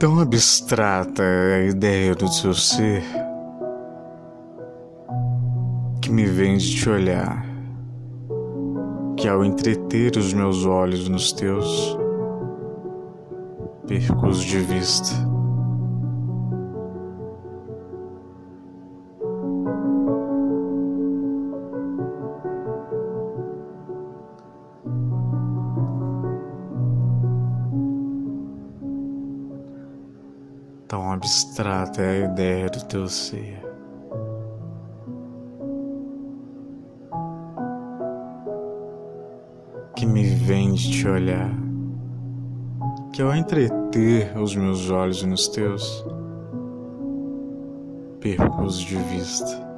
tão abstrata a ideia do seu ser que me vem de te olhar, que ao entreter os meus olhos nos teus, perco-os de vista. Tão abstrata é a ideia do teu ser. Que me vem de te olhar, que ao entreter os meus olhos nos teus, perco-os de vista.